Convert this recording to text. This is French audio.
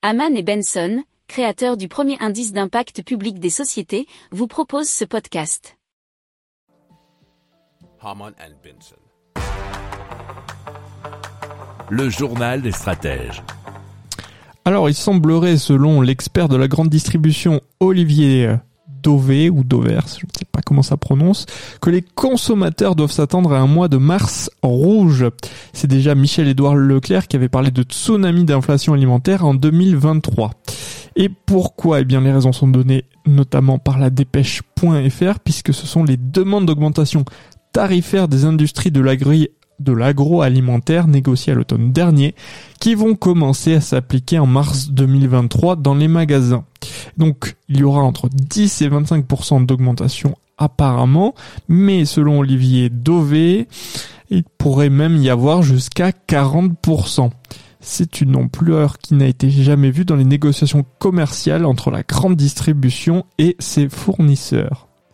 Haman et Benson, créateurs du premier indice d'impact public des sociétés, vous proposent ce podcast. Haman and Benson. Le journal des stratèges. Alors, il semblerait, selon l'expert de la grande distribution Olivier Dové ou Dovers, je ne sais pas comment ça prononce, que les consommateurs doivent s'attendre à un mois de mars rouge. C'est déjà Michel-Édouard Leclerc qui avait parlé de tsunami d'inflation alimentaire en 2023. Et pourquoi? Eh bien, les raisons sont données notamment par la dépêche.fr puisque ce sont les demandes d'augmentation tarifaire des industries de de l'agroalimentaire négociées à l'automne dernier qui vont commencer à s'appliquer en mars 2023 dans les magasins. Donc il y aura entre 10 et 25% d'augmentation apparemment, mais selon Olivier Dové, il pourrait même y avoir jusqu'à 40%. C'est une ampleur qui n'a été jamais vue dans les négociations commerciales entre la grande distribution et ses fournisseurs.